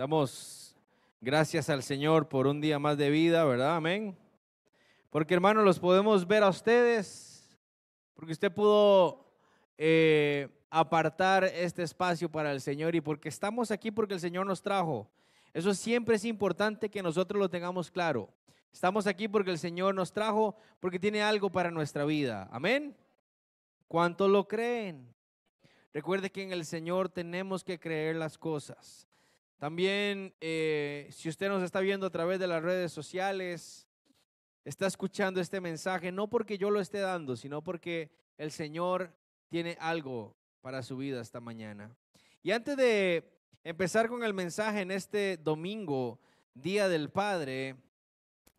Damos gracias al Señor por un día más de vida, ¿verdad? Amén. Porque hermanos, los podemos ver a ustedes, porque usted pudo eh, apartar este espacio para el Señor y porque estamos aquí porque el Señor nos trajo. Eso siempre es importante que nosotros lo tengamos claro. Estamos aquí porque el Señor nos trajo, porque tiene algo para nuestra vida. Amén. ¿Cuántos lo creen? Recuerde que en el Señor tenemos que creer las cosas. También, eh, si usted nos está viendo a través de las redes sociales, está escuchando este mensaje, no porque yo lo esté dando, sino porque el Señor tiene algo para su vida esta mañana. Y antes de empezar con el mensaje en este domingo, Día del Padre,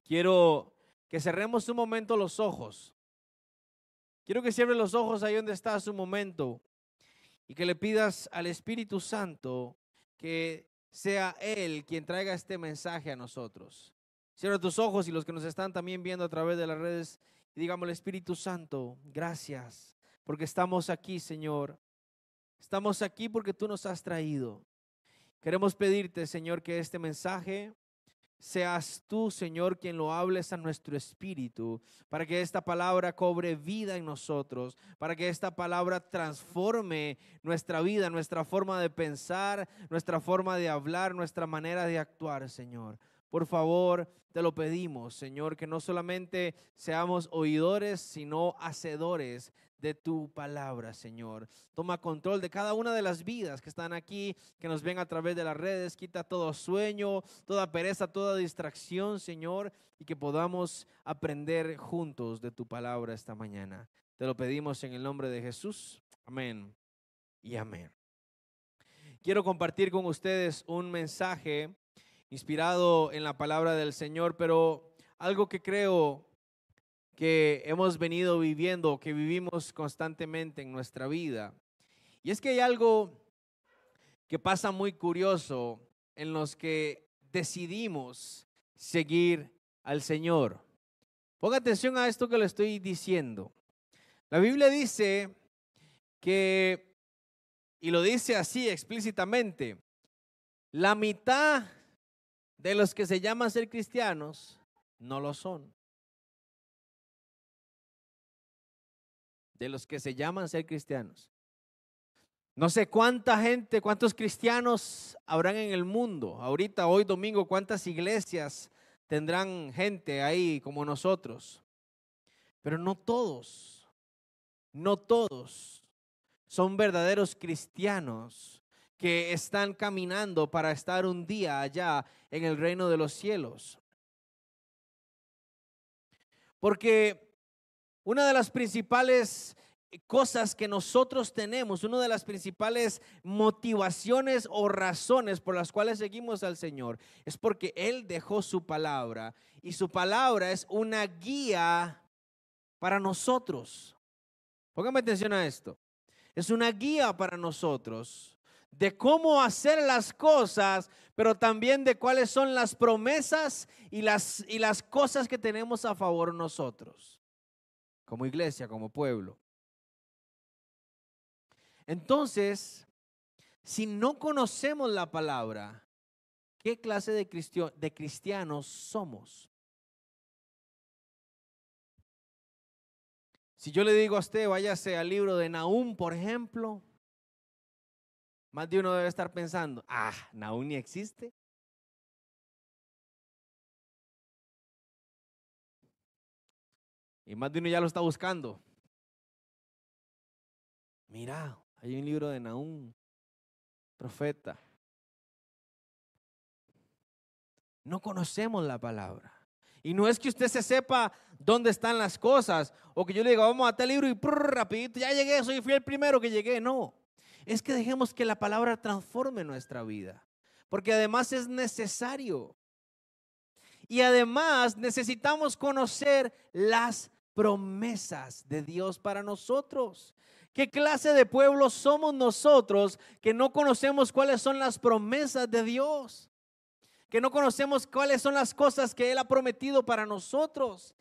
quiero que cerremos un momento los ojos. Quiero que cierre los ojos ahí donde está su momento y que le pidas al Espíritu Santo que sea Él quien traiga este mensaje a nosotros. Cierra tus ojos y los que nos están también viendo a través de las redes y digamos, Espíritu Santo, gracias, porque estamos aquí, Señor. Estamos aquí porque tú nos has traído. Queremos pedirte, Señor, que este mensaje seas tú, Señor, quien lo hables a nuestro espíritu, para que esta palabra cobre vida en nosotros, para que esta palabra transforme nuestra vida, nuestra forma de pensar, nuestra forma de hablar, nuestra manera de actuar, Señor. Por favor, te lo pedimos, Señor, que no solamente seamos oidores, sino hacedores de tu palabra, Señor. Toma control de cada una de las vidas que están aquí, que nos ven a través de las redes. Quita todo sueño, toda pereza, toda distracción, Señor, y que podamos aprender juntos de tu palabra esta mañana. Te lo pedimos en el nombre de Jesús. Amén y amén. Quiero compartir con ustedes un mensaje inspirado en la palabra del Señor, pero algo que creo que hemos venido viviendo, que vivimos constantemente en nuestra vida. Y es que hay algo que pasa muy curioso en los que decidimos seguir al Señor. Ponga atención a esto que le estoy diciendo. La Biblia dice que, y lo dice así explícitamente, la mitad de los que se llaman ser cristianos no lo son. de los que se llaman ser cristianos. No sé cuánta gente, cuántos cristianos habrán en el mundo. Ahorita, hoy domingo, cuántas iglesias tendrán gente ahí como nosotros. Pero no todos, no todos son verdaderos cristianos que están caminando para estar un día allá en el reino de los cielos. Porque una de las principales cosas que nosotros tenemos, una de las principales motivaciones o razones por las cuales seguimos al Señor es porque Él dejó su palabra y su palabra es una guía para nosotros. Póngame atención a esto. Es una guía para nosotros de cómo hacer las cosas, pero también de cuáles son las promesas y las, y las cosas que tenemos a favor nosotros como iglesia, como pueblo. Entonces, si no conocemos la palabra, ¿qué clase de, de cristianos somos? Si yo le digo a usted, váyase al libro de Nahum, por ejemplo, más de uno debe estar pensando, ah, Nahum ni existe. Y más de uno ya lo está buscando. Mira, hay un libro de Naúm, profeta. No conocemos la palabra. Y no es que usted se sepa dónde están las cosas o que yo le diga, vamos a tal libro y rapidito, ya llegué, soy fui el primero que llegué. No, es que dejemos que la palabra transforme nuestra vida, porque además es necesario. Y además necesitamos conocer las promesas de Dios para nosotros. ¿Qué clase de pueblo somos nosotros que no conocemos cuáles son las promesas de Dios? Que no conocemos cuáles son las cosas que Él ha prometido para nosotros.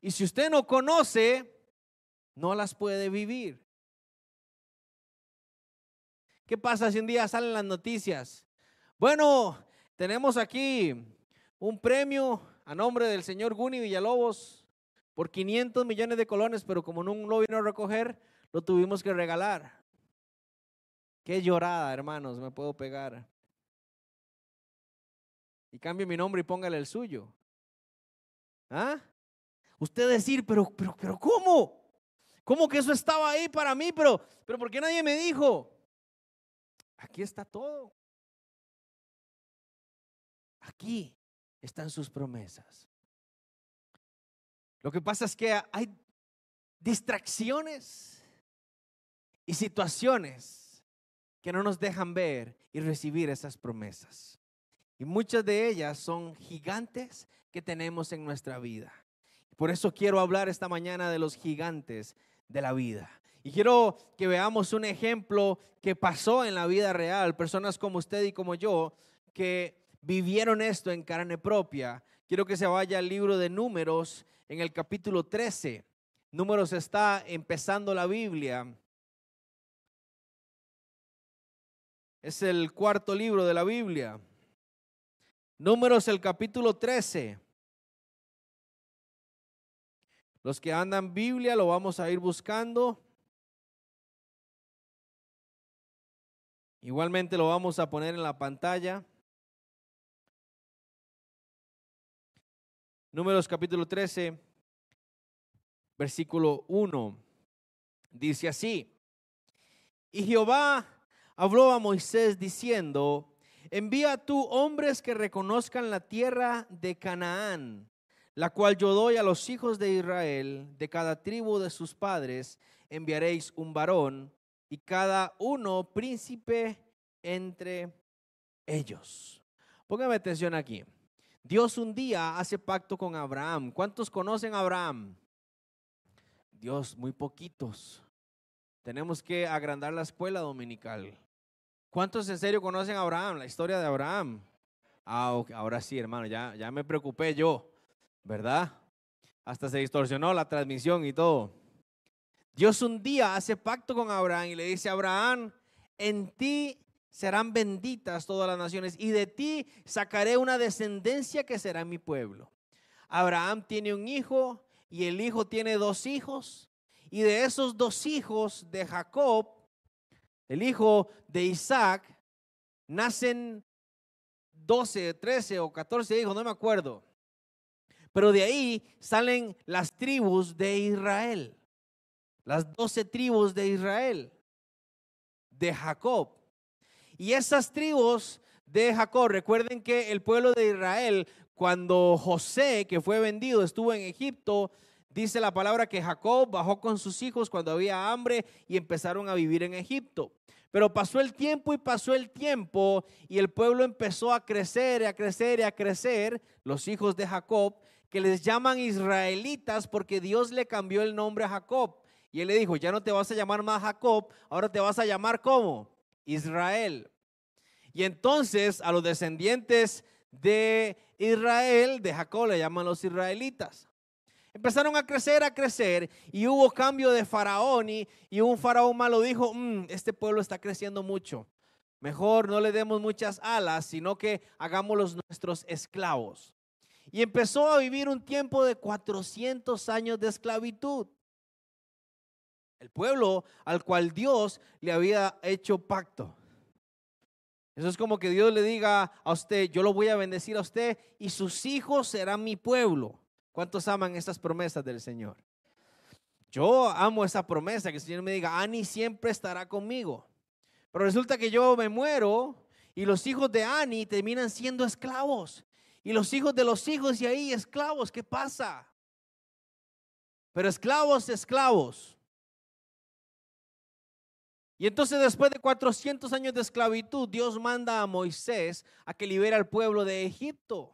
Y si usted no conoce, no las puede vivir. ¿Qué pasa si un día salen las noticias? Bueno, tenemos aquí un premio a nombre del señor Guni Villalobos por 500 millones de colones, pero como no lo vino a recoger, lo tuvimos que regalar. Qué llorada, hermanos, me puedo pegar. Y cambie mi nombre y póngale el suyo. ¿Ah? Usted decir, pero, pero, pero, ¿cómo? ¿Cómo que eso estaba ahí para mí? Pero, pero, ¿por qué nadie me dijo? Aquí está todo. Aquí están sus promesas. Lo que pasa es que hay distracciones y situaciones que no nos dejan ver y recibir esas promesas. Y muchas de ellas son gigantes que tenemos en nuestra vida. Por eso quiero hablar esta mañana de los gigantes de la vida. Y quiero que veamos un ejemplo que pasó en la vida real, personas como usted y como yo, que vivieron esto en carne propia. Quiero que se vaya al libro de números en el capítulo 13. Números está empezando la Biblia. Es el cuarto libro de la Biblia. Números el capítulo 13. Los que andan Biblia lo vamos a ir buscando. Igualmente lo vamos a poner en la pantalla. Números capítulo 13, versículo 1. Dice así. Y Jehová habló a Moisés diciendo, envía tú hombres que reconozcan la tierra de Canaán, la cual yo doy a los hijos de Israel, de cada tribu de sus padres, enviaréis un varón y cada uno príncipe entre ellos. Póngame atención aquí. Dios un día hace pacto con Abraham. ¿Cuántos conocen a Abraham? Dios, muy poquitos. Tenemos que agrandar la escuela dominical. ¿Cuántos en serio conocen a Abraham? La historia de Abraham. Ah, ahora sí, hermano, ya, ya me preocupé yo, ¿verdad? Hasta se distorsionó la transmisión y todo. Dios un día hace pacto con Abraham y le dice, Abraham, en ti serán benditas todas las naciones y de ti sacaré una descendencia que será mi pueblo. Abraham tiene un hijo y el hijo tiene dos hijos y de esos dos hijos de Jacob, el hijo de Isaac, nacen 12, 13 o 14 hijos, no me acuerdo. Pero de ahí salen las tribus de Israel, las 12 tribus de Israel, de Jacob. Y esas tribus de Jacob, recuerden que el pueblo de Israel, cuando José, que fue vendido, estuvo en Egipto, dice la palabra que Jacob bajó con sus hijos cuando había hambre y empezaron a vivir en Egipto. Pero pasó el tiempo y pasó el tiempo y el pueblo empezó a crecer y a crecer y a crecer, los hijos de Jacob, que les llaman israelitas porque Dios le cambió el nombre a Jacob. Y él le dijo, ya no te vas a llamar más Jacob, ahora te vas a llamar ¿cómo? Israel. Y entonces a los descendientes de Israel, de Jacob, le llaman los israelitas. Empezaron a crecer, a crecer, y hubo cambio de faraón, y, un faraón malo dijo, mm, este pueblo está creciendo mucho. Mejor no le demos muchas alas, sino que hagámoslos nuestros esclavos. Y empezó a vivir un tiempo de 400 años de esclavitud. El pueblo al cual Dios le había hecho pacto. Eso es como que Dios le diga a usted, yo lo voy a bendecir a usted y sus hijos serán mi pueblo. ¿Cuántos aman estas promesas del Señor? Yo amo esa promesa, que el Señor me diga, Ani siempre estará conmigo. Pero resulta que yo me muero y los hijos de Ani terminan siendo esclavos. Y los hijos de los hijos y ahí esclavos, ¿qué pasa? Pero esclavos, esclavos. Y entonces después de 400 años de esclavitud, Dios manda a Moisés a que libere al pueblo de Egipto.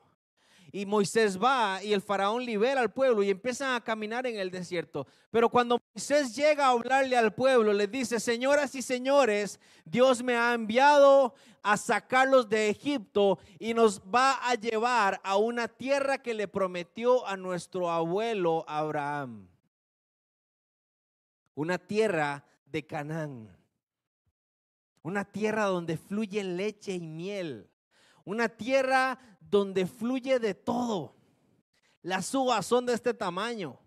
Y Moisés va y el faraón libera al pueblo y empiezan a caminar en el desierto. Pero cuando Moisés llega a hablarle al pueblo, le dice, señoras y señores, Dios me ha enviado a sacarlos de Egipto y nos va a llevar a una tierra que le prometió a nuestro abuelo Abraham. Una tierra de Canaán. Una tierra donde fluye leche y miel. una tierra donde fluye de todo. Las uvas son de este tamaño.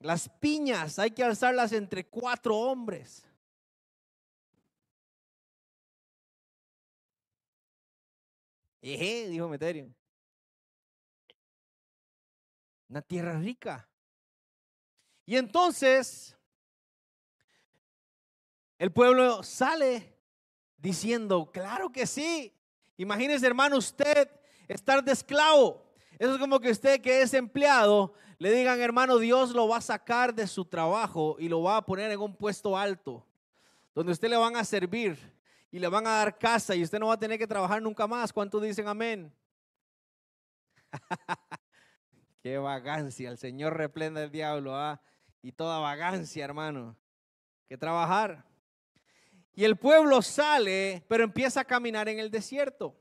Las piñas hay que alzarlas entre cuatro hombres. Eje, dijo Meterio. Una tierra rica. Y entonces el pueblo sale diciendo, claro que sí. Imagínese, hermano, usted estar de esclavo. Eso es como que usted que es empleado le digan, hermano, Dios lo va a sacar de su trabajo y lo va a poner en un puesto alto, donde usted le van a servir y le van a dar casa y usted no va a tener que trabajar nunca más. ¿Cuántos dicen amén? Qué vagancia, el Señor replenda el diablo, ¿ah? Y toda vagancia, hermano. Que trabajar. Y el pueblo sale, pero empieza a caminar en el desierto.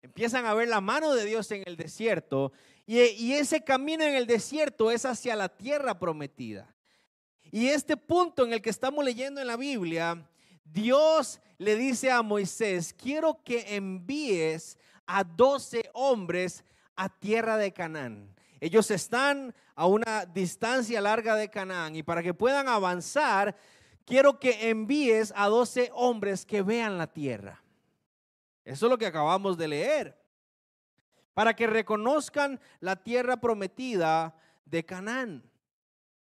Empiezan a ver la mano de Dios en el desierto. Y, ese camino en el desierto es hacia la tierra prometida. Y este punto en el que estamos leyendo en la Biblia, Dios le dice a Moisés, quiero que envíes a 12 hombres a tierra de Canaán. Ellos están a una distancia larga de Canaán y para que puedan avanzar quiero que envíes a 12 hombres que vean la tierra. Eso es lo que acabamos de leer. Para que reconozcan la tierra prometida de Canaán.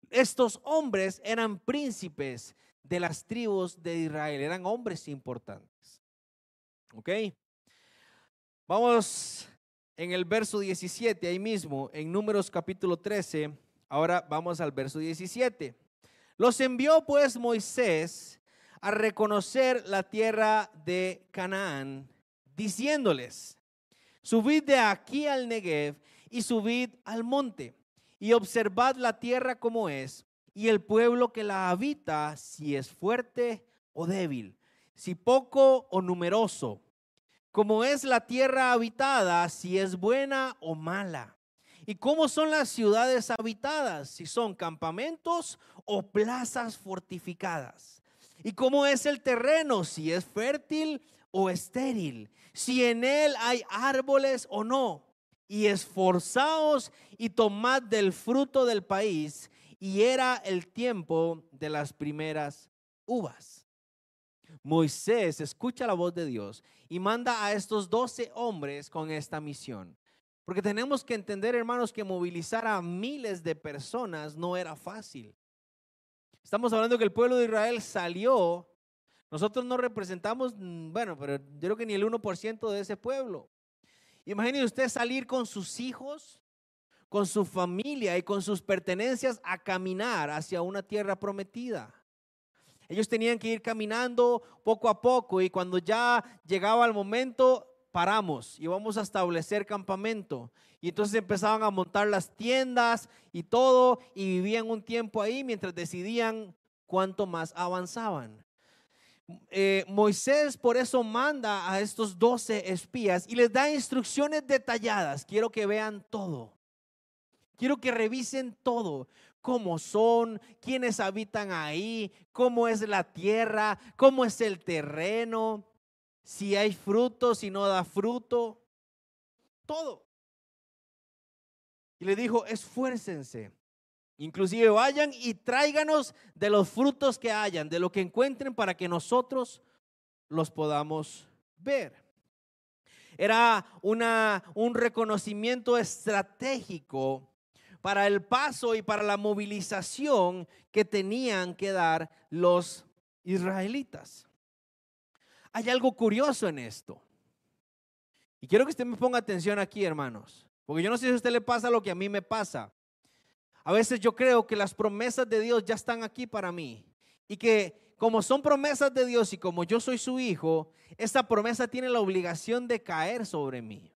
Estos hombres eran príncipes de las tribus de Israel, eran hombres importantes. ¿Ok? Vamos en el verso 17, ahí mismo, en Números capítulo 13. Ahora vamos al verso 17. Los envió pues Moisés a reconocer la tierra de Canaán, diciéndoles, subid de aquí al Negev y subid al monte y observad la tierra como es y el pueblo que la habita, si es fuerte o débil, si poco o numeroso, como es la tierra habitada, si es buena o mala. ¿Y cómo son las ciudades habitadas? Si son campamentos o plazas fortificadas. ¿Y cómo es el terreno? Si es fértil o estéril. Si en él hay árboles o no. Y esforzaos y tomad del fruto del país. Y era el tiempo de las primeras uvas. Moisés escucha la voz de Dios y manda a estos doce hombres con esta misión. Porque tenemos que entender, hermanos, que movilizar a miles de personas no era fácil. Estamos hablando que el pueblo de Israel salió. Nosotros no representamos, mm, bueno, pero yo creo que ni el 1% de ese pueblo. Imagínese usted salir con sus hijos, con su familia y con sus pertenencias a caminar hacia una tierra prometida. Ellos tenían que ir caminando poco a poco y cuando ya llegaba el momento, paramos y vamos a establecer campamento. Y entonces empezaban a montar las tiendas y todo y vivían un tiempo ahí mientras decidían cuánto más avanzaban. Eh, Moisés por eso manda a estos doce espías y les da instrucciones detalladas. Quiero que vean todo. Quiero que revisen todo. Cómo son, quiénes habitan ahí, cómo es la tierra, cómo es el terreno si hay fruto, si no da fruto, todo. Y le dijo, esfuércense. Inclusive vayan y tráiganos de los frutos que hayan, de lo que encuentren para que nosotros los podamos ver. Era una, un reconocimiento estratégico para el paso y para la movilización que tenían que dar los israelitas. Hay algo curioso en esto. Y quiero que usted me ponga atención aquí, hermanos. Porque yo no sé si a usted le pasa lo que a mí me pasa. A veces yo creo que las promesas de Dios ya están aquí para mí. Y que como son promesas de Dios y como yo soy su hijo, esta promesa tiene la obligación de caer sobre mí.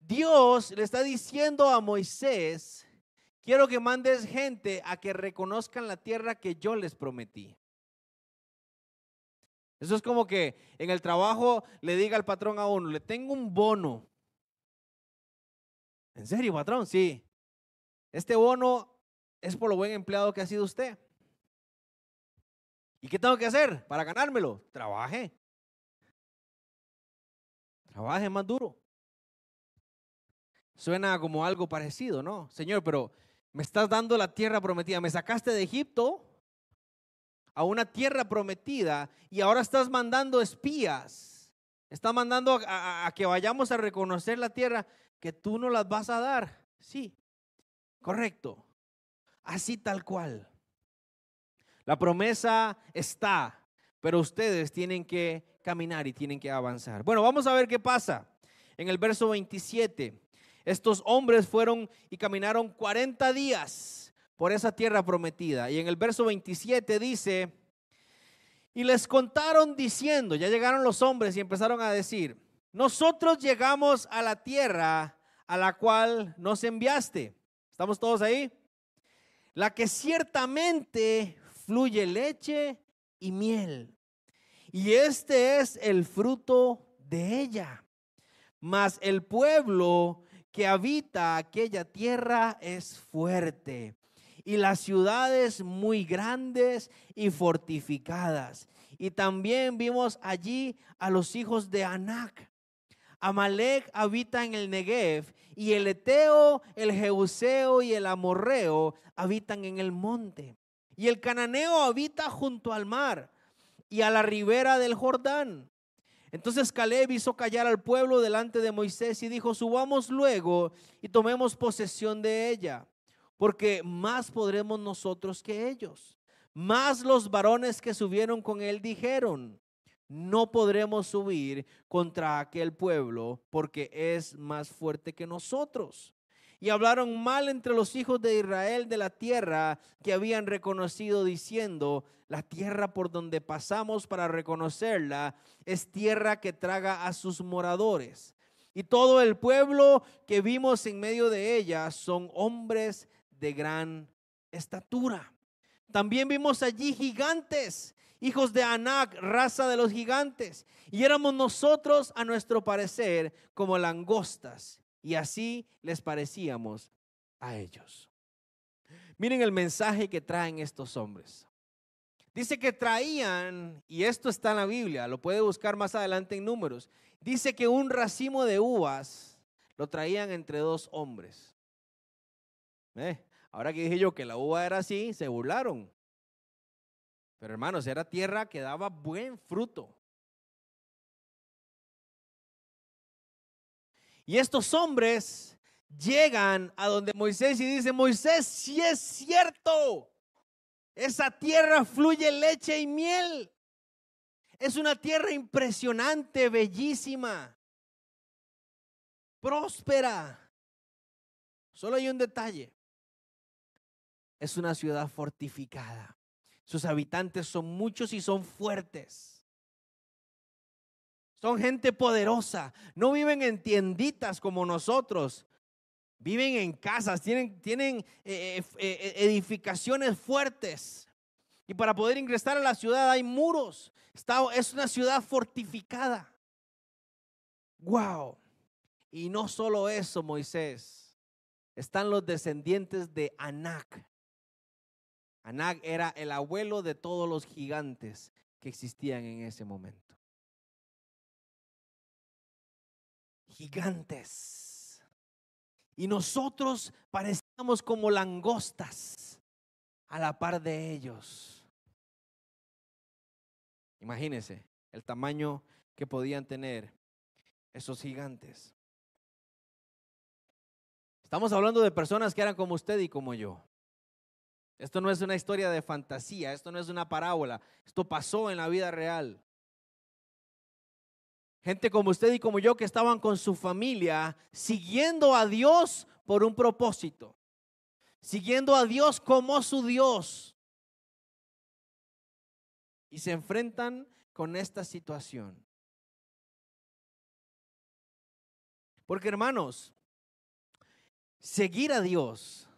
Dios le está diciendo a Moisés, quiero que mandes gente a que reconozcan la tierra que yo les prometí. Eso es como que en el trabajo le diga al patrón a uno, le tengo un bono. ¿En serio, patrón? Sí. Este bono es por lo buen empleado que ha sido usted. ¿Y qué tengo que hacer para ganármelo? Trabaje. Trabaje más duro. Suena como algo parecido, ¿no? Señor, pero me estás dando la tierra prometida. Me sacaste de Egipto a una tierra prometida y ahora estás mandando espías. Estás mandando a, que vayamos a reconocer la tierra que tú no las vas a dar. Sí, correcto. Así tal cual. La promesa está, pero ustedes tienen que caminar y tienen que avanzar. Bueno, vamos a ver qué pasa. En el verso 27, estos hombres fueron y caminaron 40 días por esa tierra prometida. Y en el verso 27 dice, y les contaron diciendo, ya llegaron los hombres y empezaron a decir, nosotros llegamos a la tierra a la cual nos enviaste. ¿Estamos todos ahí? La que ciertamente fluye leche y miel. Y este es el fruto de ella. Mas el pueblo que habita aquella tierra es fuerte y las ciudades muy grandes y fortificadas. Y también vimos allí a los hijos de Anac. Amalek habita en el Negev y el Eteo, el Jeuseo y el Amorreo habitan en el monte. Y el cananeo habita junto al mar y a la ribera del Jordán. Entonces Caleb hizo callar al pueblo delante de Moisés y dijo, subamos luego y tomemos posesión de ella, porque más podremos nosotros que ellos. Más los varones que subieron con él dijeron, no podremos subir contra aquel pueblo porque es más fuerte que nosotros y hablaron mal entre los hijos de Israel de la tierra que habían reconocido, diciendo, la tierra por donde pasamos para reconocerla es tierra que traga a sus moradores. Y todo el pueblo que vimos en medio de ella son hombres de gran estatura. También vimos allí gigantes, hijos de Anac, raza de los gigantes. Y éramos nosotros, a nuestro parecer, como langostas y así les parecíamos a ellos. Miren el mensaje que traen estos hombres. Dice que traían, y esto está en la Biblia, lo puede buscar más adelante en números, dice que un racimo de uvas lo traían entre dos hombres. Eh, ahora que dije yo que la uva era así, se burlaron. Pero hermanos, era tierra que daba buen fruto. Y estos hombres llegan a donde Moisés y dicen, Moisés, si es cierto, esa tierra fluye leche y miel. Es una tierra impresionante, bellísima, próspera. Solo hay un detalle. Es una ciudad fortificada. Sus habitantes son muchos y son fuertes. Son gente poderosa. No viven en tienditas como nosotros. Viven en casas, tienen, tienen eh, eh, eh, edificaciones fuertes. Y para poder ingresar a la ciudad hay muros. es una ciudad fortificada. Wow. Y no solo eso, Moisés. Están los descendientes de Anac. Anac era el abuelo de todos los gigantes que existían en ese momento. gigantes. Y nosotros parecíamos como langostas a la par de ellos. Imagínense el tamaño que podían tener esos gigantes. Estamos hablando de personas que eran como usted y como yo. Esto no es una historia de fantasía, esto no es una parábola, esto pasó en la vida real. Gente como usted y como yo que estaban con su familia siguiendo a Dios por un propósito. Siguiendo a Dios como su Dios. Y se enfrentan con esta situación. Porque hermanos, seguir a Dios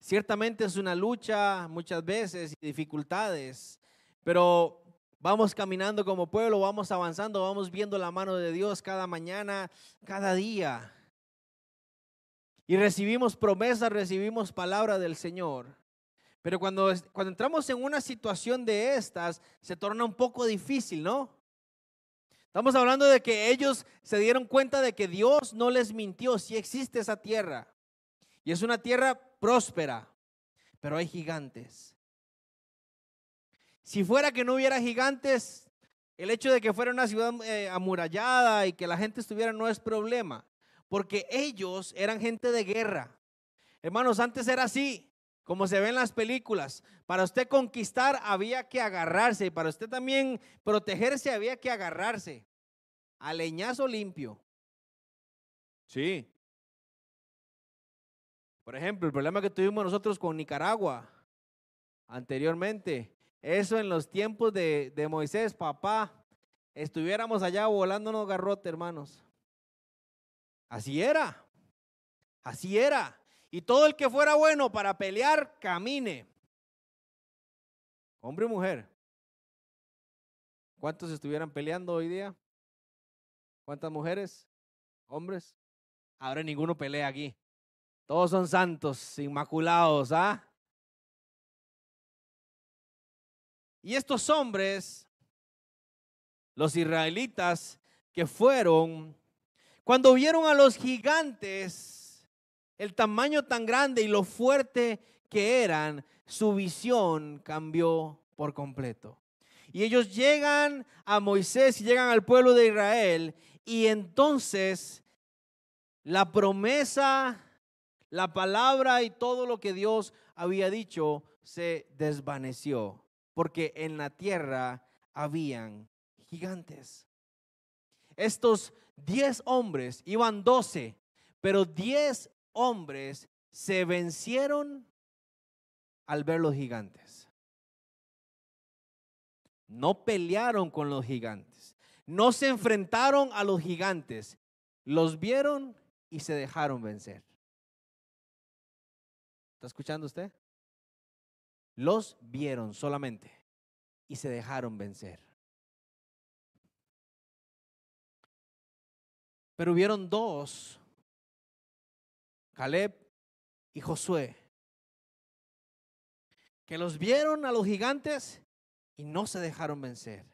ciertamente es una lucha muchas veces y dificultades, pero Vamos caminando como pueblo, vamos avanzando, vamos viendo la mano de Dios cada mañana, cada día. Y recibimos promesas, recibimos palabra del Señor. Pero cuando, cuando entramos en una situación de estas, se torna un poco difícil, ¿no? Estamos hablando de que ellos se dieron cuenta de que Dios no les mintió, si existe esa tierra. Y es una tierra próspera, pero hay gigantes. Si fuera que no hubiera gigantes, el hecho de que fuera una ciudad eh, amurallada y que la gente estuviera no es problema, porque ellos eran gente de guerra. Hermanos, antes era así como se ve en las películas. Para usted conquistar había que agarrarse y para usted también protegerse había que agarrarse. A leñazo limpio. Sí. Por ejemplo, el problema que tuvimos nosotros con Nicaragua anteriormente, eso en los tiempos de, Moisés, papá, estuviéramos allá volándonos garrote, hermanos. Así era. Así era. Y todo el que fuera bueno para pelear, camine. Hombre o mujer. ¿Cuántos estuvieran peleando hoy día? ¿Cuántas mujeres? ¿Hombres? Ahora ninguno pelea aquí. Todos son santos, inmaculados, ¿ah? Y estos hombres, los israelitas que fueron, cuando vieron a los gigantes, el tamaño tan grande y lo fuerte que eran, su visión cambió por completo. Y ellos llegan a Moisés y llegan al pueblo de Israel y entonces la promesa, la palabra y todo lo que Dios había dicho se desvaneció, porque en la tierra habían gigantes. Estos diez hombres, iban doce, pero diez hombres se vencieron al ver los gigantes. No pelearon con los gigantes. No se enfrentaron a los gigantes. Los vieron y se dejaron vencer. ¿Está escuchando usted? Los vieron solamente y se dejaron vencer. Pero hubieron dos Caleb y Josué, que los vieron a los gigantes y no se dejaron vencer.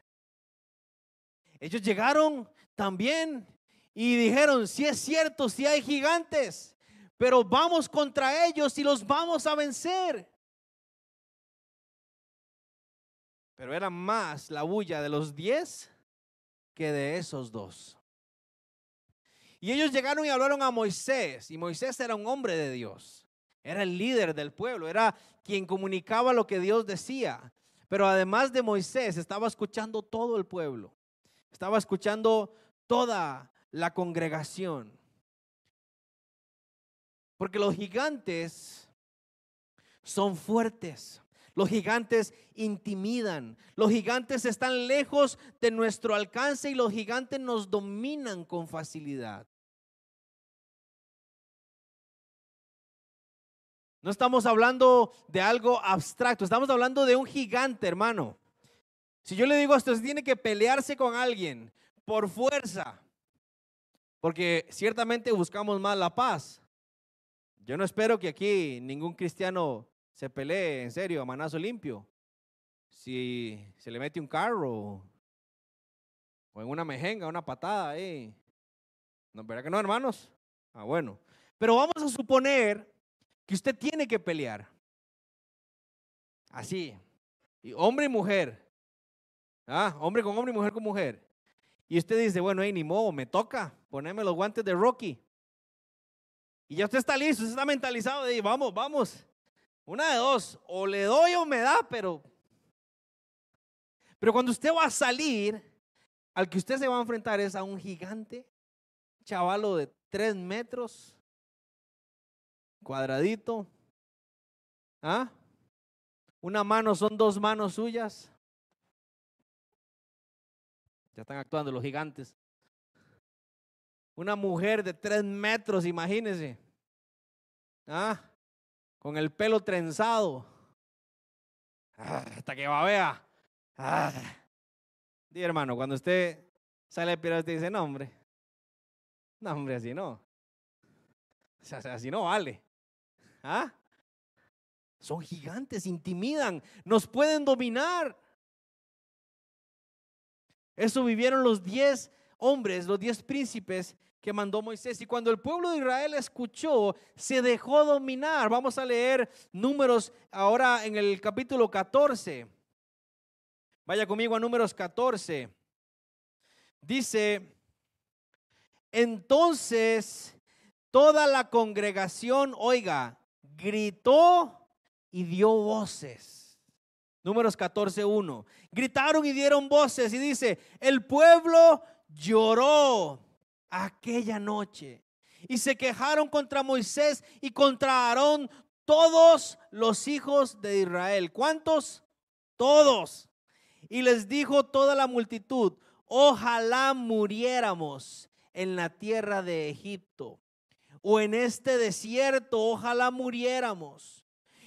Ellos llegaron también y dijeron, si es cierto, si hay gigantes, pero vamos contra ellos y los vamos a vencer. Pero era más la bulla de los diez que de esos dos. Y ellos llegaron y hablaron a Moisés. Y Moisés era un hombre de Dios. Era el líder del pueblo. Era quien comunicaba lo que Dios decía. Pero además de Moisés, estaba escuchando todo el pueblo. Estaba escuchando toda la congregación. Porque los gigantes son fuertes. Los gigantes intimidan. Los gigantes están lejos de nuestro alcance y los gigantes nos dominan con facilidad. No estamos hablando de algo abstracto, estamos hablando de un gigante, hermano. Si yo le digo a usted, tiene que pelearse con alguien por fuerza, porque ciertamente buscamos más la paz. Yo no espero que aquí ningún cristiano se pelee en serio a manazo limpio. Si se le mete un carro o en una mejenga, una patada ahí. ¿No, ¿Verdad que no, hermanos? Ah, bueno. Pero vamos a suponer que usted tiene que pelear. Así. Y hombre y mujer. Ah, hombre con hombre y mujer con mujer. Y usted dice, bueno, hey, ni modo, me toca ponerme los guantes de Rocky. Y ya usted está listo, usted está mentalizado de, vamos, vamos. Una de dos, o le doy o me da, pero... Pero cuando usted va a salir, al que usted se va a enfrentar es a un gigante, chavalo de tres metros, cuadradito. ¿Ah? Una mano son dos manos suyas. Ya están actuando los gigantes. Una mujer de tres metros, imagínense. ¿Ah? Con el pelo trenzado. Ah, hasta que va vea. Ah. hermano, cuando usted sale a pirar, usted dice, no, hombre. No, hombre, así no. así no vale. ¿Ah? Son gigantes, intimidan, nos pueden dominar. Eso vivieron los diez hombres, los diez príncipes que mandó Moisés. Y cuando el pueblo de Israel escuchó, se dejó dominar. Vamos a leer números ahora en el capítulo 14. Vaya conmigo a números 14. Dice, entonces toda la congregación, oiga, gritó y dio voces. Números 14.1. Gritaron y dieron voces y dice, el pueblo lloró aquella noche y se quejaron contra Moisés y contra Aarón todos los hijos de Israel. ¿Cuántos? Todos. Y les dijo toda la multitud, ojalá muriéramos en la tierra de Egipto o en este desierto, ojalá muriéramos.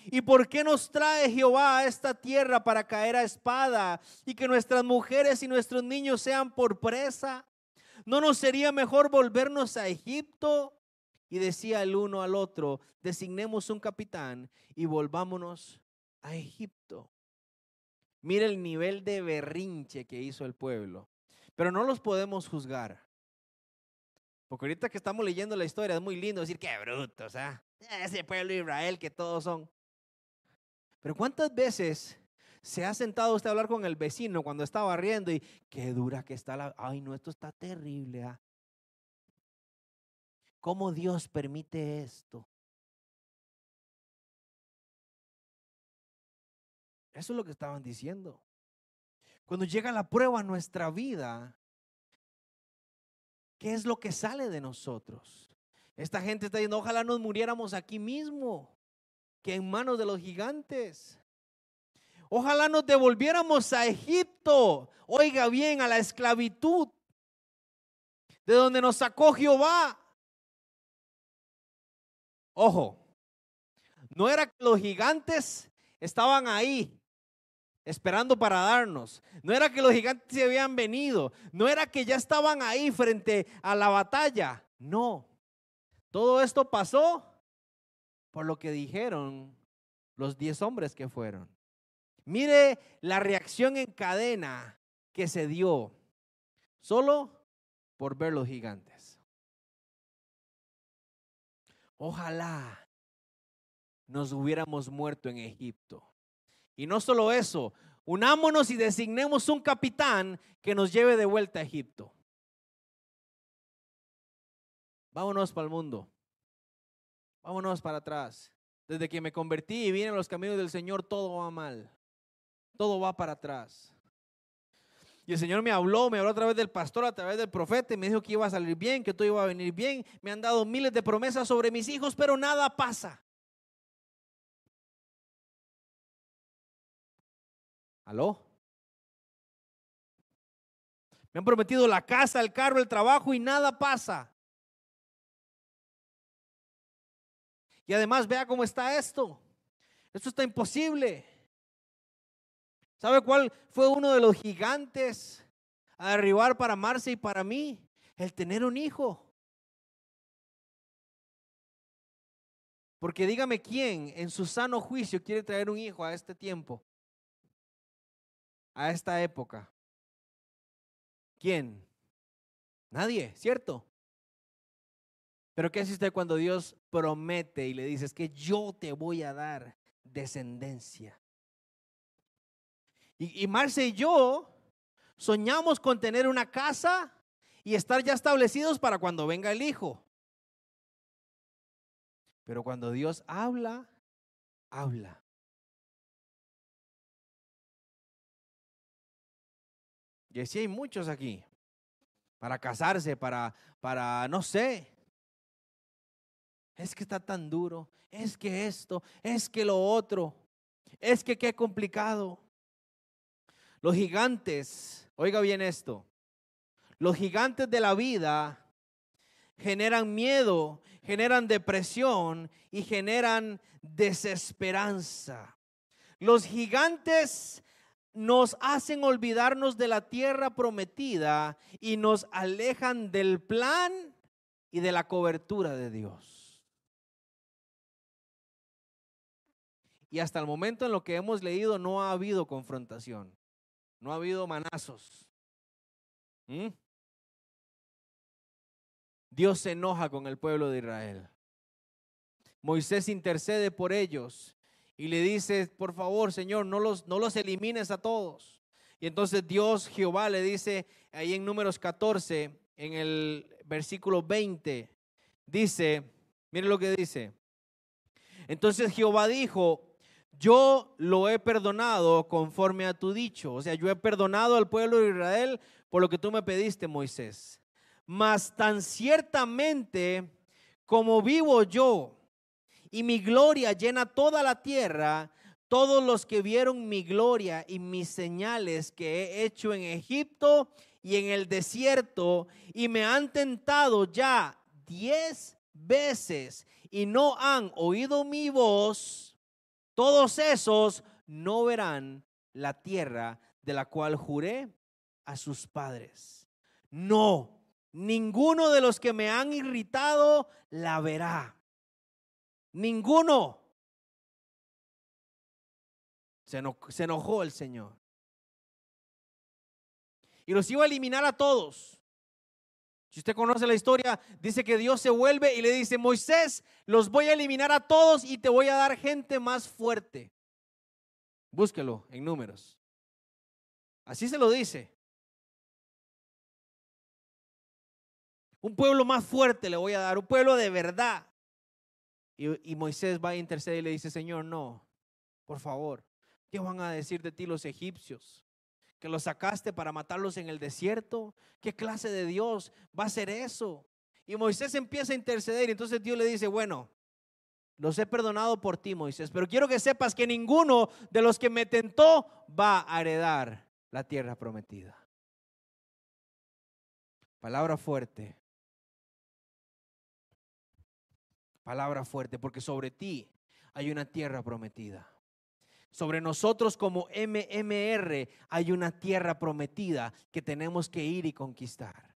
¿Y por qué nos trae Jehová a esta tierra para caer a espada y que nuestras mujeres y nuestros niños sean por presa? ¿No nos sería mejor volvernos a Egipto? Y decía el uno al otro, designemos un capitán y volvámonos a Egipto. Mira el nivel de berrinche que hizo el pueblo. Pero no los podemos juzgar. Porque ahorita que estamos leyendo la historia es muy lindo decir que bruto, o sea, ese pueblo de Israel que todos son. Pero ¿cuántas veces se ha sentado usted a hablar con el vecino cuando está barriendo y qué dura que está la... Ay, no, esto está terrible. ¿ah? ¿Cómo Dios permite esto? Eso es lo que estaban diciendo. Cuando llega la prueba a nuestra vida, ¿qué es lo que sale de nosotros? Esta gente está diciendo, ojalá nos muriéramos aquí mismo, que en manos de los gigantes. Ojalá nos devolviéramos a Egipto, oiga bien, a la esclavitud, de donde nos sacó Jehová. Ojo, no era que los gigantes estaban ahí esperando para darnos. No era que los gigantes se habían venido. No era que ya estaban ahí frente a la batalla. No. Todo esto pasó por lo que dijeron los diez hombres que fueron. Mire la reacción en cadena que se dio solo por ver los gigantes. Ojalá nos hubiéramos muerto en Egipto. Y no solo eso, unámonos y designemos un capitán que nos lleve de vuelta a Egipto. Vámonos para el mundo. Vámonos para atrás. Desde que me convertí y vine a los caminos del Señor, todo va mal todo va para atrás. Y el Señor me habló, me habló a través del pastor, a través del profeta, y me dijo que iba a salir bien, que todo iba a venir bien. Me han dado miles de promesas sobre mis hijos, pero nada pasa. ¿Aló? Me han prometido la casa, el carro, el trabajo y nada pasa. Y además vea cómo está esto. Esto está imposible. ¿Sabe cuál fue uno de los gigantes a derribar para Marcia y para mí? El tener un hijo. Porque dígame quién en su sano juicio quiere traer un hijo a este tiempo, a esta época. ¿Quién? Nadie, ¿cierto? Pero ¿qué hace usted cuando Dios promete y le dice, es que yo te voy a dar descendencia? Y, y Marce y yo soñamos con tener una casa y estar ya establecidos para cuando venga el hijo. Pero cuando Dios habla, habla. Y así hay muchos aquí. Para casarse, para, para, no sé. Es que está tan duro. Es que esto, es que lo otro. Es que qué complicado. Los gigantes, oiga bien esto, los gigantes de la vida generan miedo, generan depresión y generan desesperanza. Los gigantes nos hacen olvidarnos de la tierra prometida y nos alejan del plan y de la cobertura de Dios. Y hasta el momento en lo que hemos leído no ha habido confrontación. No ha habido manazos. ¿Mm? Dios se enoja con el pueblo de Israel. Moisés intercede por ellos y le dice, por favor, Señor, no los, no los elimines a todos. Y entonces Dios, Jehová, le dice ahí en números 14, en el versículo 20, dice, mire lo que dice. Entonces Jehová dijo, yo lo he perdonado conforme a tu dicho. O sea, yo he perdonado al pueblo de Israel por lo que tú me pediste, Moisés. Mas tan ciertamente como vivo yo y mi gloria llena toda la tierra, todos los que vieron mi gloria y mis señales que he hecho en Egipto y en el desierto y me han tentado ya diez veces y no han oído mi voz, todos esos no verán la tierra de la cual juré a sus padres. No, ninguno de los que me han irritado la verá. Ninguno. Se, enojó el Señor. Y los iba a eliminar a todos. Si usted conoce la historia, dice que Dios se vuelve y le dice, Moisés, los voy a eliminar a todos y te voy a dar gente más fuerte. Búsquelo en números. Así se lo dice. Un pueblo más fuerte le voy a dar, un pueblo de verdad. Y, Moisés va a interceder y le dice, Señor, no, por favor, ¿qué van a decir de ti los egipcios? ¿Que los sacaste para matarlos en el desierto? ¿Qué clase de Dios va a hacer eso? Y Moisés empieza a interceder y entonces Dios le dice, bueno, los he perdonado por ti, Moisés, pero quiero que sepas que ninguno de los que me tentó va a heredar la tierra prometida. Palabra fuerte. Palabra fuerte, porque sobre ti hay una tierra prometida. Sobre nosotros como MMR hay una tierra prometida que tenemos que ir y conquistar.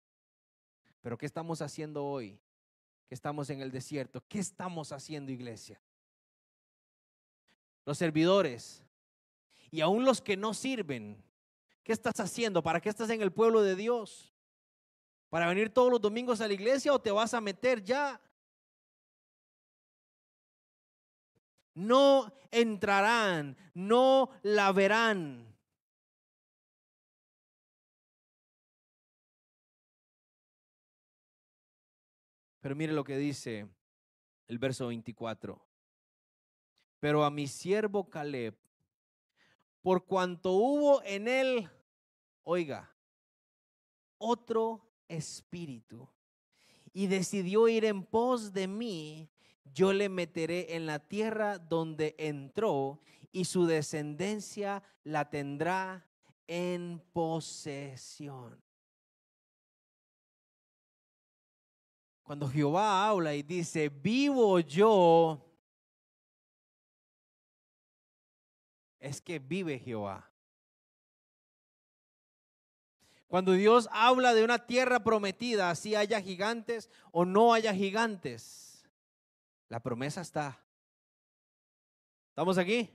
Pero ¿qué estamos haciendo hoy? Que estamos en el desierto. ¿Qué estamos haciendo, iglesia? Los servidores y aún los que no sirven. ¿Qué estás haciendo? ¿Para qué estás en el pueblo de Dios? ¿Para venir todos los domingos a la iglesia o te vas a meter ya no entrarán, no la verán. Pero mire lo que dice el verso 24. Pero a mi siervo Caleb, por cuanto hubo en él, oiga, otro espíritu, y decidió ir en pos de mí, yo le meteré en la tierra donde entró y su descendencia la tendrá en posesión. Cuando Jehová habla y dice, vivo yo, es que vive Jehová. Cuando Dios habla de una tierra prometida, si haya gigantes o no haya gigantes, la promesa está. ¿Estamos aquí?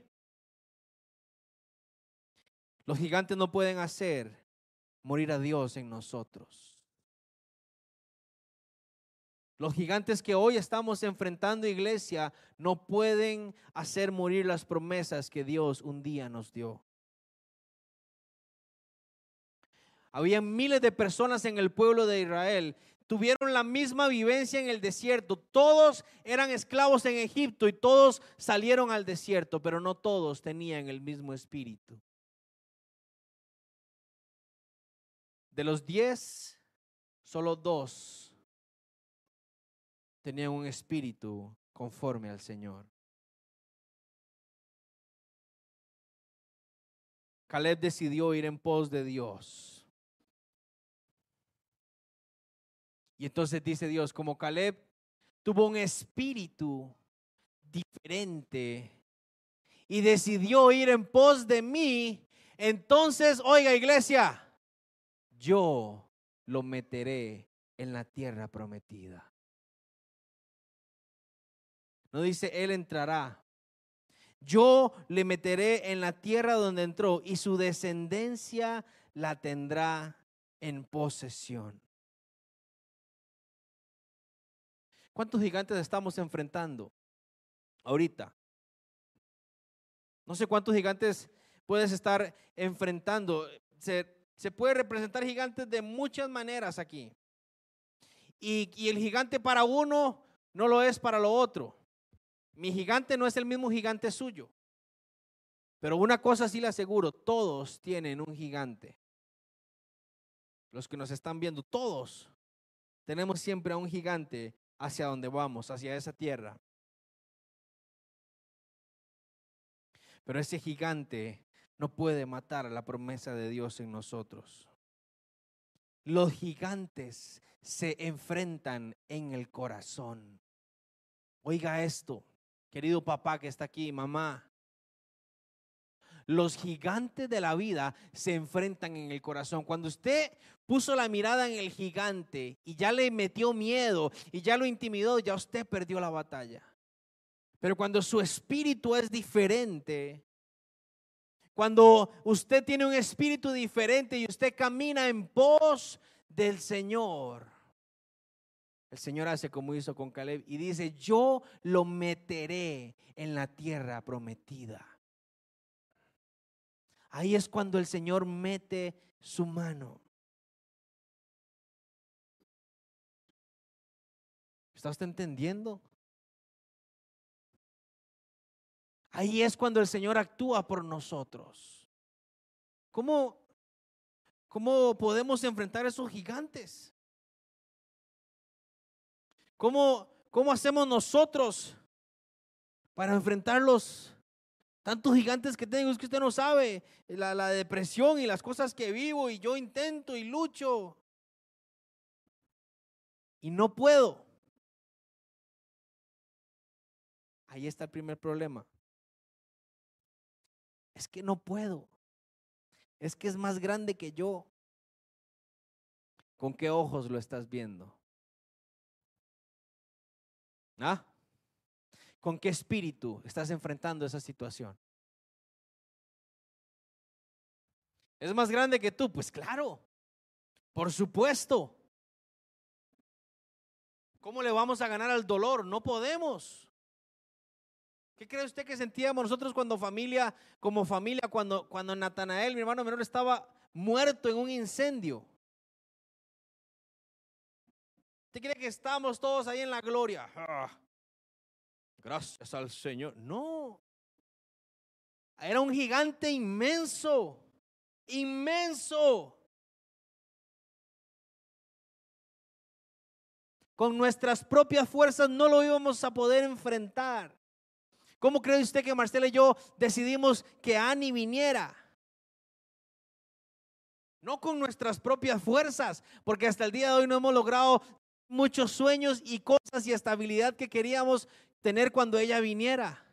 Los gigantes no pueden hacer morir a Dios en nosotros. Los gigantes que hoy estamos enfrentando, iglesia, no pueden hacer morir las promesas que Dios un día nos dio. Había miles de personas en el pueblo de Israel tuvieron la misma vivencia en el desierto. Todos eran esclavos en Egipto y todos salieron al desierto, pero no todos tenían el mismo espíritu. De los diez, solo dos tenían un espíritu conforme al Señor. Caleb decidió ir en pos de Dios. Y entonces dice Dios, como Caleb tuvo un espíritu diferente y decidió ir en pos de mí, entonces, oiga iglesia, yo lo meteré en la tierra prometida. No dice, Él entrará. Yo le meteré en la tierra donde entró y su descendencia la tendrá en posesión. ¿Cuántos gigantes estamos enfrentando ahorita? No sé cuántos gigantes puedes estar enfrentando. Se, puede representar gigantes de muchas maneras aquí. Y, y el gigante para uno no lo es para lo otro. Mi gigante no es el mismo gigante suyo. Pero una cosa sí le aseguro, todos tienen un gigante. Los que nos están viendo, todos tenemos siempre a un gigante hacia donde vamos, hacia esa tierra. Pero ese gigante no puede matar la promesa de Dios en nosotros. Los gigantes se enfrentan en el corazón. Oiga esto, querido papá que está aquí, mamá. Los gigantes de la vida se enfrentan en el corazón. Cuando usted puso la mirada en el gigante y ya le metió miedo y ya lo intimidó, ya usted perdió la batalla. Pero cuando su espíritu es diferente, cuando usted tiene un espíritu diferente y usted camina en pos del Señor, el Señor hace como hizo con Caleb y dice, yo lo meteré en la tierra prometida. Ahí es cuando el Señor mete su mano. ¿Está usted entendiendo? Ahí es cuando el Señor actúa por nosotros. ¿Cómo, cómo podemos enfrentar a esos gigantes? ¿Cómo, ¿Cómo hacemos nosotros para enfrentarlos? Tantos gigantes que tengo, es que usted no sabe, la, la depresión y las cosas que vivo y yo intento y lucho. Y no puedo. Ahí está el primer problema. Es que no puedo. Es que es más grande que yo. ¿Con qué ojos lo estás viendo? ¿Ah? ¿Con qué espíritu estás enfrentando esa situación? ¿Es más grande que tú? Pues claro, por supuesto. ¿Cómo le vamos a ganar al dolor? No podemos. ¿Qué cree usted que sentíamos nosotros cuando familia, como familia, cuando, cuando Natanael, mi hermano menor, estaba muerto en un incendio? ¿Usted cree que estamos todos ahí en la gloria? Gracias al Señor. No. Era un gigante inmenso, inmenso. Con nuestras propias fuerzas no lo íbamos a poder enfrentar. ¿Cómo cree usted que Marcela y yo decidimos que Annie viniera? No con nuestras propias fuerzas, porque hasta el día de hoy no hemos logrado muchos sueños y cosas y estabilidad que queríamos tener cuando ella viniera.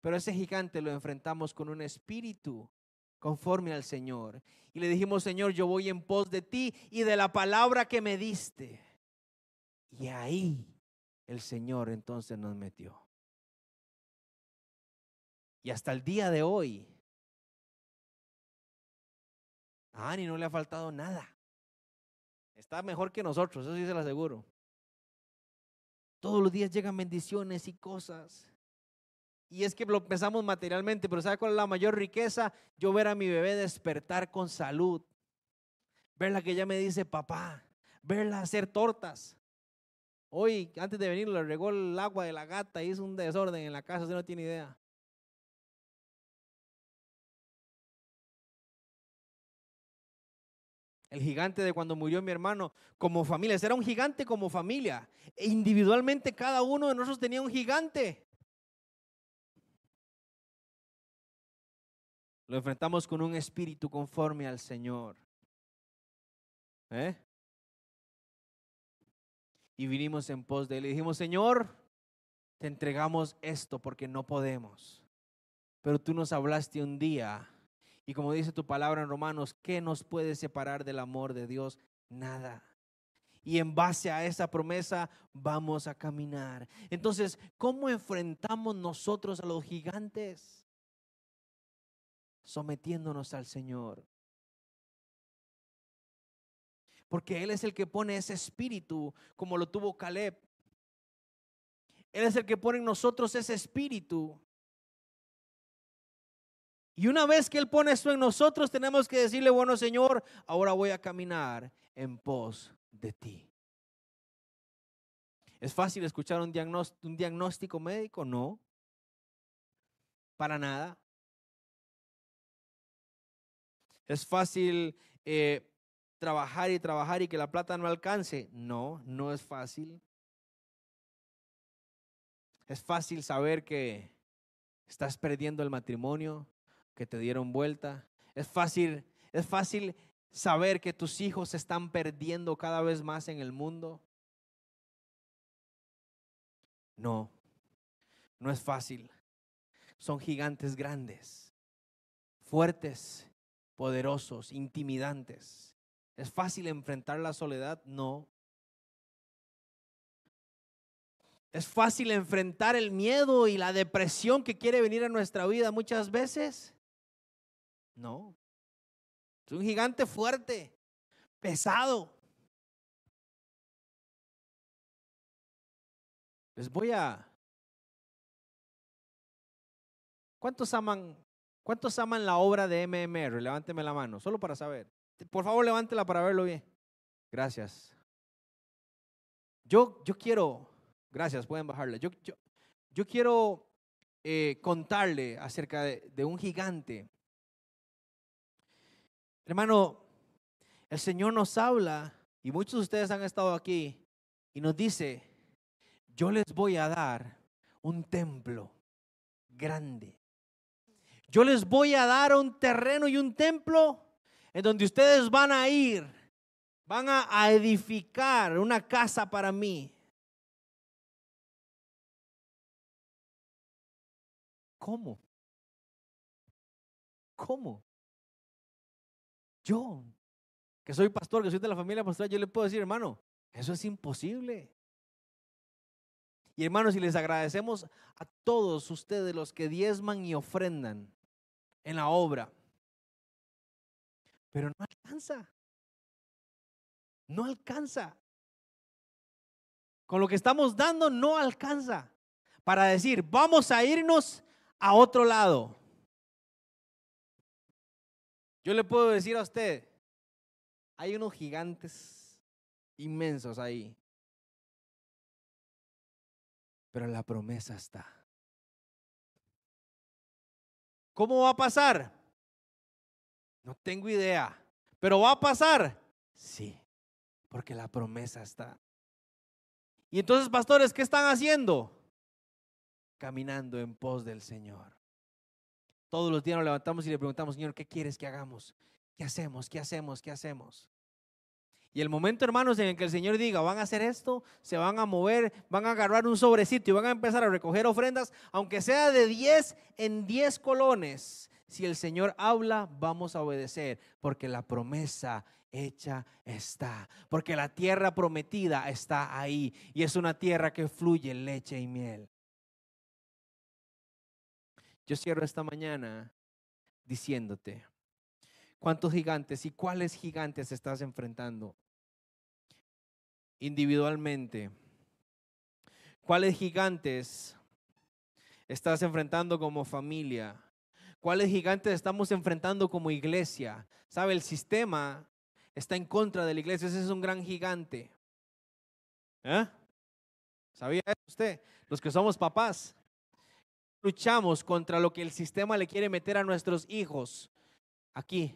Pero ese gigante lo enfrentamos con un espíritu conforme al Señor. Y le dijimos, Señor, yo voy en pos de ti y de la palabra que me diste. Y ahí el Señor entonces nos metió. Y hasta el día de hoy, a Ani no le ha faltado nada. Está mejor que nosotros, eso sí se lo aseguro. Todos los días llegan bendiciones y cosas. Y es que lo pensamos materialmente, pero ¿sabe cuál es la mayor riqueza? Yo ver a mi bebé despertar con salud. Verla que ella me dice, papá, verla hacer tortas. Hoy, antes de venir, le regó el agua de la gata, hizo un desorden en la casa, usted no tiene idea. El gigante de cuando murió mi hermano, como familia. Era un gigante como familia. E individualmente cada uno de nosotros tenía un gigante. Lo enfrentamos con un espíritu conforme al Señor. ¿Eh? Y vinimos en pos de él y dijimos, Señor, te entregamos esto porque no podemos. Pero tú nos hablaste un día y como dice tu palabra en Romanos, ¿qué nos puede separar del amor de Dios? Nada. Y en base a esa promesa vamos a caminar. Entonces, ¿cómo enfrentamos nosotros a los gigantes? Sometiéndonos al Señor. Porque Él es el que pone ese espíritu como lo tuvo Caleb. Él es el que pone en nosotros ese espíritu. Y una vez que Él pone eso en nosotros, tenemos que decirle, bueno Señor, ahora voy a caminar en pos de ti. ¿Es fácil escuchar un diagnóstico, un diagnóstico médico? No. Para nada. ¿Es fácil eh, trabajar y trabajar y que la plata no alcance? No, no es fácil. Es fácil saber que estás perdiendo el matrimonio, que te dieron vuelta. Es fácil, es fácil saber que tus hijos se están perdiendo cada vez más en el mundo. No, no es fácil. Son gigantes grandes, fuertes, poderosos, intimidantes. ¿Es fácil enfrentar la soledad? No. ¿Es fácil enfrentar el miedo y la depresión que quiere venir a nuestra vida muchas veces? No. Es un gigante fuerte, pesado. Les voy a... ¿Cuántos aman, cuántos aman la obra de MMR? Levánteme la mano, solo para saber. Por favor, levántela para verlo bien. Gracias. Yo, yo quiero, gracias, pueden bajarla. Yo, yo, yo quiero eh, contarle acerca de, de un gigante Hermano, el Señor nos habla y muchos de ustedes han estado aquí y nos dice, yo les voy a dar un templo grande. Yo les voy a dar un terreno y un templo en donde ustedes van a ir, van a, edificar una casa para mí. ¿Cómo? ¿Cómo? Yo, que soy pastor, que soy de la familia pastoral, yo le puedo decir, hermano, eso es imposible. Y hermanos, y les agradecemos a todos ustedes los que diezman y ofrendan en la obra. Pero no alcanza. No alcanza. Con lo que estamos dando no alcanza para decir, vamos a irnos a otro lado. Yo le puedo decir a usted, hay unos gigantes inmensos ahí. Pero la promesa está. ¿Cómo va a pasar? No tengo idea. ¿Pero va a pasar? Sí, porque la promesa está. Y entonces, pastores, ¿qué están haciendo? Caminando en pos del Señor. Todos los días nos levantamos y le preguntamos, Señor, ¿qué quieres que hagamos? ¿Qué hacemos? ¿Qué hacemos? ¿Qué hacemos? Y el momento, hermanos, en el que el Señor diga, van a hacer esto, se van a mover, van a agarrar un sobrecito y van a empezar a recoger ofrendas, aunque sea de 10 en 10 colones. Si el Señor habla, vamos a obedecer, porque la promesa hecha está, porque la tierra prometida está ahí y es una tierra que fluye leche y miel. Yo cierro esta mañana diciéndote, ¿cuántos gigantes y cuáles gigantes estás enfrentando individualmente? ¿Cuáles gigantes estás enfrentando como familia? ¿Cuáles gigantes estamos enfrentando como iglesia? ¿Sabe? El sistema está en contra de la iglesia. Ese es un gran gigante. ¿Eh? ¿Sabía usted? Los que somos papás luchamos contra lo que el sistema le quiere meter a nuestros hijos aquí.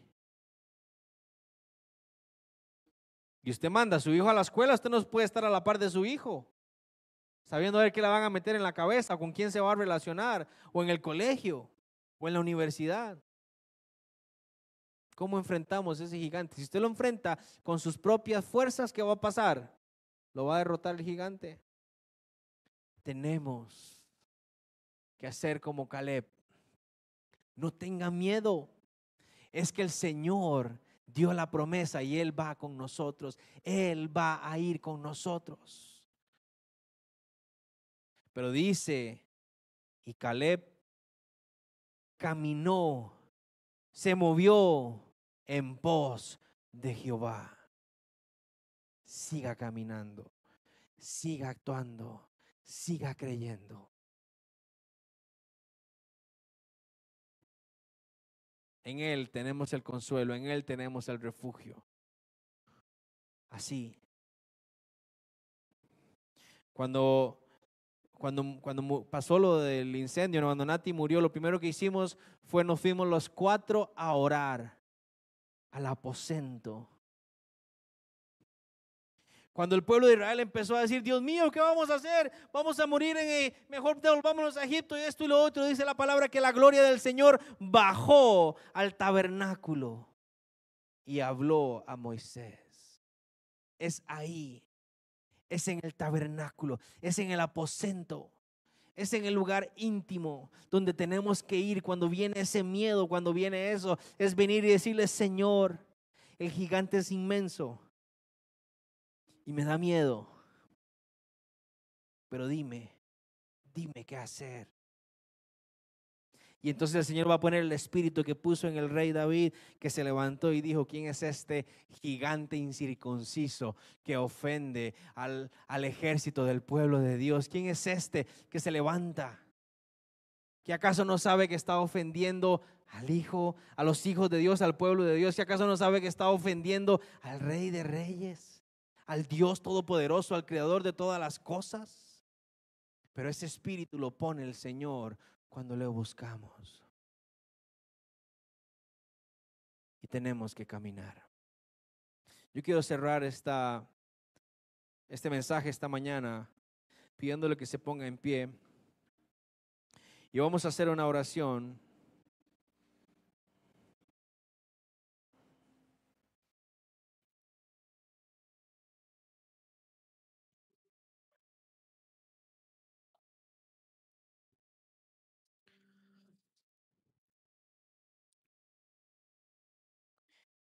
Y usted manda a su hijo a la escuela, usted no puede estar a la par de su hijo, sabiendo a ver qué le van a meter en la cabeza, con quién se va a relacionar, o en el colegio, o en la universidad. ¿Cómo enfrentamos ese gigante? Si usted lo enfrenta con sus propias fuerzas, ¿qué va a pasar? ¿Lo va a derrotar el gigante? Tenemos que hacer como Caleb. No tenga miedo. Es que el Señor dio la promesa y Él va con nosotros. Él va a ir con nosotros. Pero dice, y Caleb caminó, se movió en pos de Jehová. siga caminando, siga actuando, siga creyendo. En Él tenemos el consuelo, en Él tenemos el refugio. Así. Cuando, cuando, cuando pasó lo del incendio, cuando Nati murió, lo primero que hicimos fue nos fuimos los cuatro a orar al aposento cuando el pueblo de Israel empezó a decir, Dios mío, ¿qué vamos a hacer? Vamos a morir en, eh, mejor volvámonos a Egipto y esto y lo otro. Dice la palabra que la gloria del Señor bajó al tabernáculo y habló a Moisés. Es ahí, es en el tabernáculo, es en el aposento. Es en el lugar íntimo donde tenemos que ir cuando viene ese miedo, cuando viene eso. Es venir y decirle, Señor, el gigante es inmenso y me da miedo. Pero dime, dime qué hacer. Y entonces el Señor va a poner el espíritu que puso en el rey David, que se levantó y dijo, ¿quién es este gigante incircunciso que ofende al, al ejército del pueblo de Dios? ¿Quién es este que se levanta? ¿Que acaso no sabe que está ofendiendo al Hijo, a los hijos de Dios, al pueblo de Dios? ¿Que acaso no sabe que está ofendiendo al Rey de Reyes? Al Dios Todopoderoso, al Creador de todas las cosas. Pero ese espíritu lo pone el Señor cuando le buscamos. Y tenemos que caminar. Yo quiero cerrar esta, este mensaje esta mañana pidiéndole que se ponga en pie. Y vamos a hacer una oración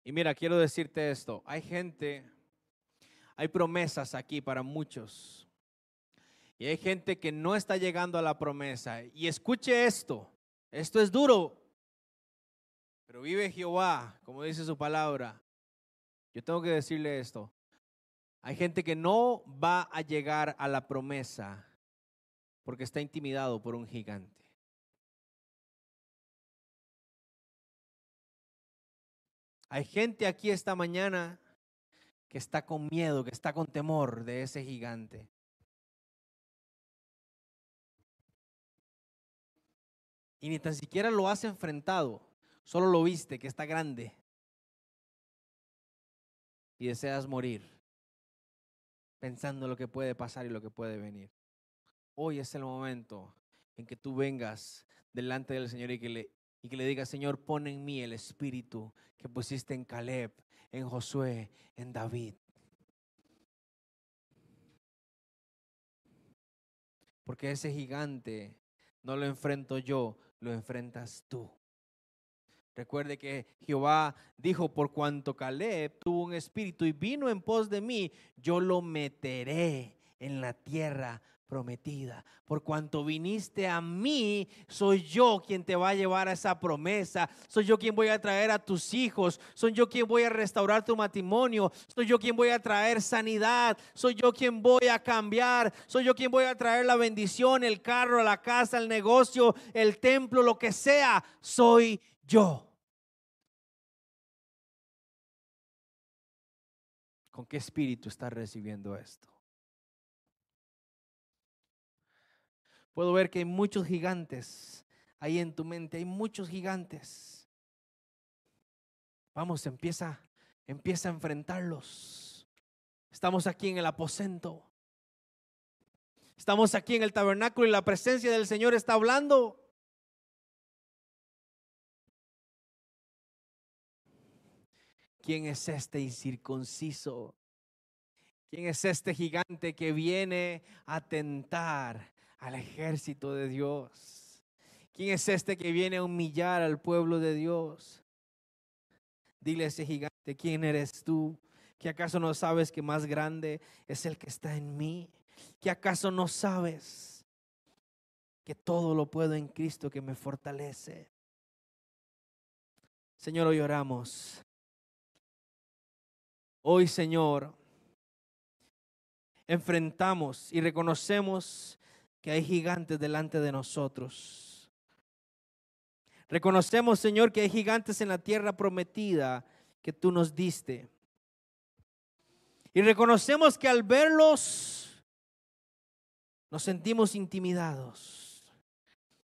Y mira, quiero decirte esto, hay gente, hay promesas aquí para muchos. Y hay gente que no está llegando a la promesa. Y escuche esto, esto es duro, pero vive Jehová, como dice su palabra. Yo tengo que decirle esto. Hay gente que no va a llegar a la promesa porque está intimidado por un gigante. Hay gente aquí esta mañana que está con miedo, que está con temor de ese gigante. Y ni tan siquiera lo has enfrentado, solo lo viste que está grande. Y deseas morir, pensando lo que puede pasar y lo que puede venir. Hoy es el momento en que tú vengas delante del Señor y que le y que le diga, Señor, pon en mí el espíritu que pusiste en Caleb, en Josué, en David. Porque ese gigante no lo enfrento yo, lo enfrentas tú. Recuerde que Jehová dijo, por cuanto Caleb tuvo un espíritu y vino en pos de mí, yo lo meteré en la tierra prometida. Por cuanto viniste a mí, soy yo quien te va a llevar a esa promesa. Soy yo quien voy a traer a tus hijos. Soy yo quien voy a restaurar tu matrimonio. Soy yo quien voy a traer sanidad. Soy yo quien voy a cambiar. Soy yo quien voy a traer la bendición, el carro, la casa, el negocio, el templo, lo que sea. Soy yo. ¿Con qué espíritu estás recibiendo esto? Puedo ver que hay muchos gigantes ahí en tu mente, hay muchos gigantes. Vamos, empieza, empieza a enfrentarlos. Estamos aquí en el aposento. Estamos aquí en el tabernáculo y la presencia del Señor está hablando. ¿Quién es este incircunciso? ¿Quién es este gigante que viene a tentar al ejército de Dios. ¿Quién es este que viene a humillar al pueblo de Dios? Dile a ese gigante, ¿quién eres tú? ¿Que acaso no sabes que más grande es el que está en mí? ¿Que acaso no sabes que todo lo puedo en Cristo que me fortalece? Señor, hoy oramos. Hoy, Señor, enfrentamos y reconocemos que hay gigantes delante de nosotros. Reconocemos, Señor, que hay gigantes en la tierra prometida que tú nos diste. Y reconocemos que al verlos nos sentimos intimidados.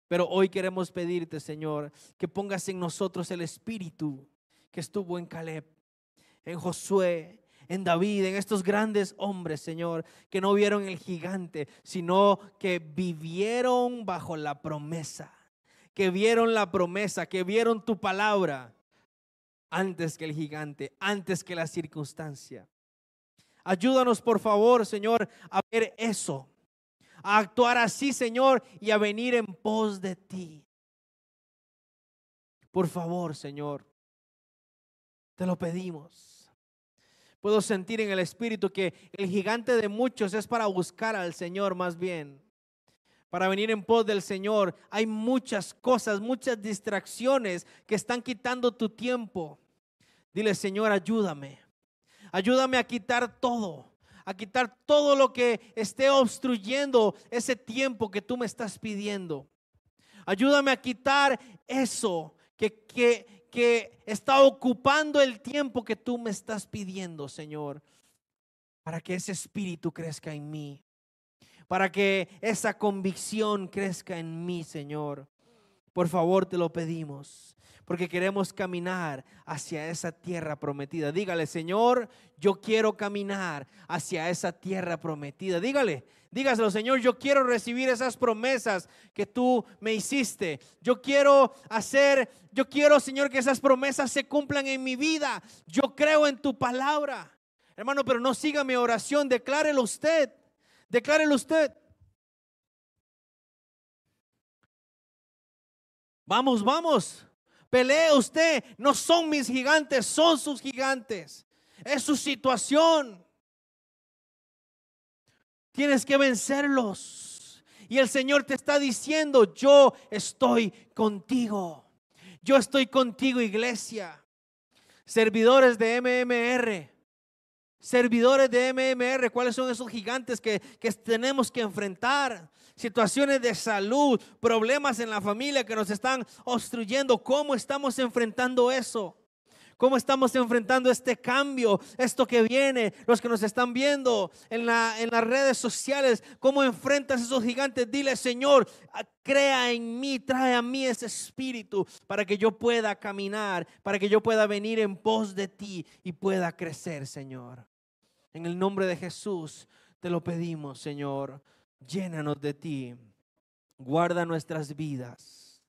Pero hoy queremos pedirte, Señor, que pongas en nosotros el espíritu que estuvo en Caleb, en Josué, en David, en estos grandes hombres, Señor, que no vieron el gigante, sino que vivieron bajo la promesa, que vieron la promesa, que vieron tu palabra antes que el gigante, antes que la circunstancia. Ayúdanos, por favor, Señor, a ver eso, a actuar así, Señor, y a venir en pos de ti. Por favor, Señor, te lo pedimos. Puedo sentir en el Espíritu que el gigante de muchos es para buscar al Señor más bien. Para venir en pos del Señor. Hay muchas cosas, muchas distracciones que están quitando tu tiempo. Dile, Señor, ayúdame. Ayúdame a quitar todo. A quitar todo lo que esté obstruyendo ese tiempo que tú me estás pidiendo. Ayúdame a quitar eso que, que, que está ocupando el tiempo que tú me estás pidiendo, Señor, para que ese espíritu crezca en mí, para que esa convicción crezca en mí, Señor. Por favor, te lo pedimos porque queremos caminar hacia esa tierra prometida. Dígale, Señor, yo quiero caminar hacia esa tierra prometida. Dígale, dígaselo, Señor, yo quiero recibir esas promesas que tú me hiciste. Yo quiero hacer, yo quiero, Señor, que esas promesas se cumplan en mi vida. Yo creo en tu palabra. Hermano, pero no siga mi oración, declárelo usted. Declárelo usted. Vamos, vamos. Pelee usted. No son mis gigantes, son sus gigantes. Es su situación. Tienes que vencerlos. Y el Señor te está diciendo, yo estoy contigo. Yo estoy contigo, iglesia. Servidores de MMR. Servidores de MMR, ¿cuáles son esos gigantes que, que tenemos que enfrentar? situaciones de salud, problemas en la familia que nos están obstruyendo. ¿Cómo estamos enfrentando eso? ¿Cómo estamos enfrentando este cambio, esto que viene? Los que nos están viendo en, la, en las redes sociales, ¿cómo enfrentas esos gigantes? Dile, Señor, crea en mí, trae a mí ese espíritu para que yo pueda caminar, para que yo pueda venir en pos de ti y pueda crecer, Señor. En el nombre de Jesús te lo pedimos, Señor llénanos de ti, guarda nuestras vidas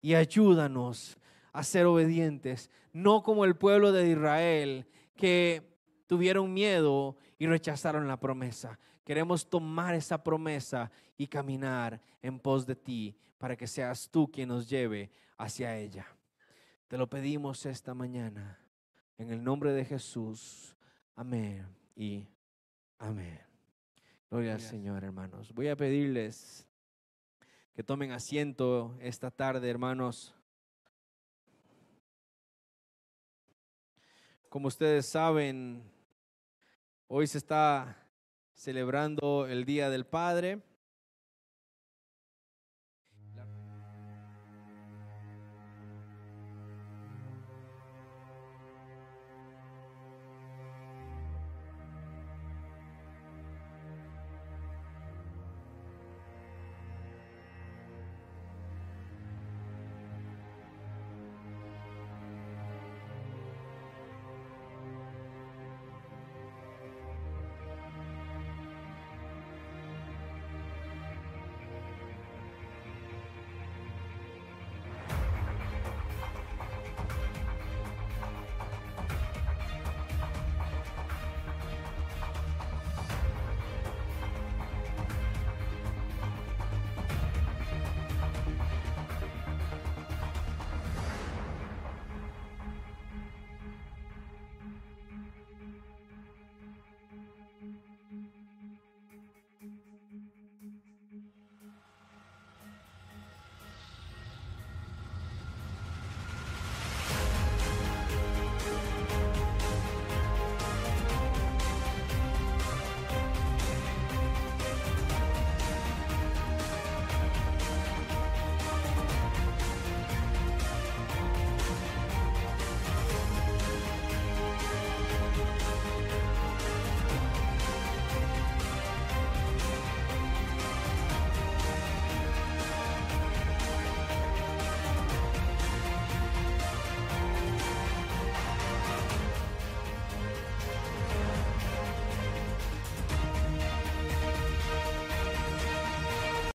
y ayúdanos a ser obedientes, no como el pueblo de Israel que tuvieron miedo y rechazaron la promesa. Queremos tomar esa promesa y caminar en pos de ti para que seas tú quien nos lleve hacia ella. Te lo pedimos esta mañana en el nombre de Jesús. Amén y amén. Gloria al Señor, hermanos. Voy a pedirles que tomen asiento esta tarde, hermanos. Como ustedes saben, hoy se está celebrando el Día del Padre.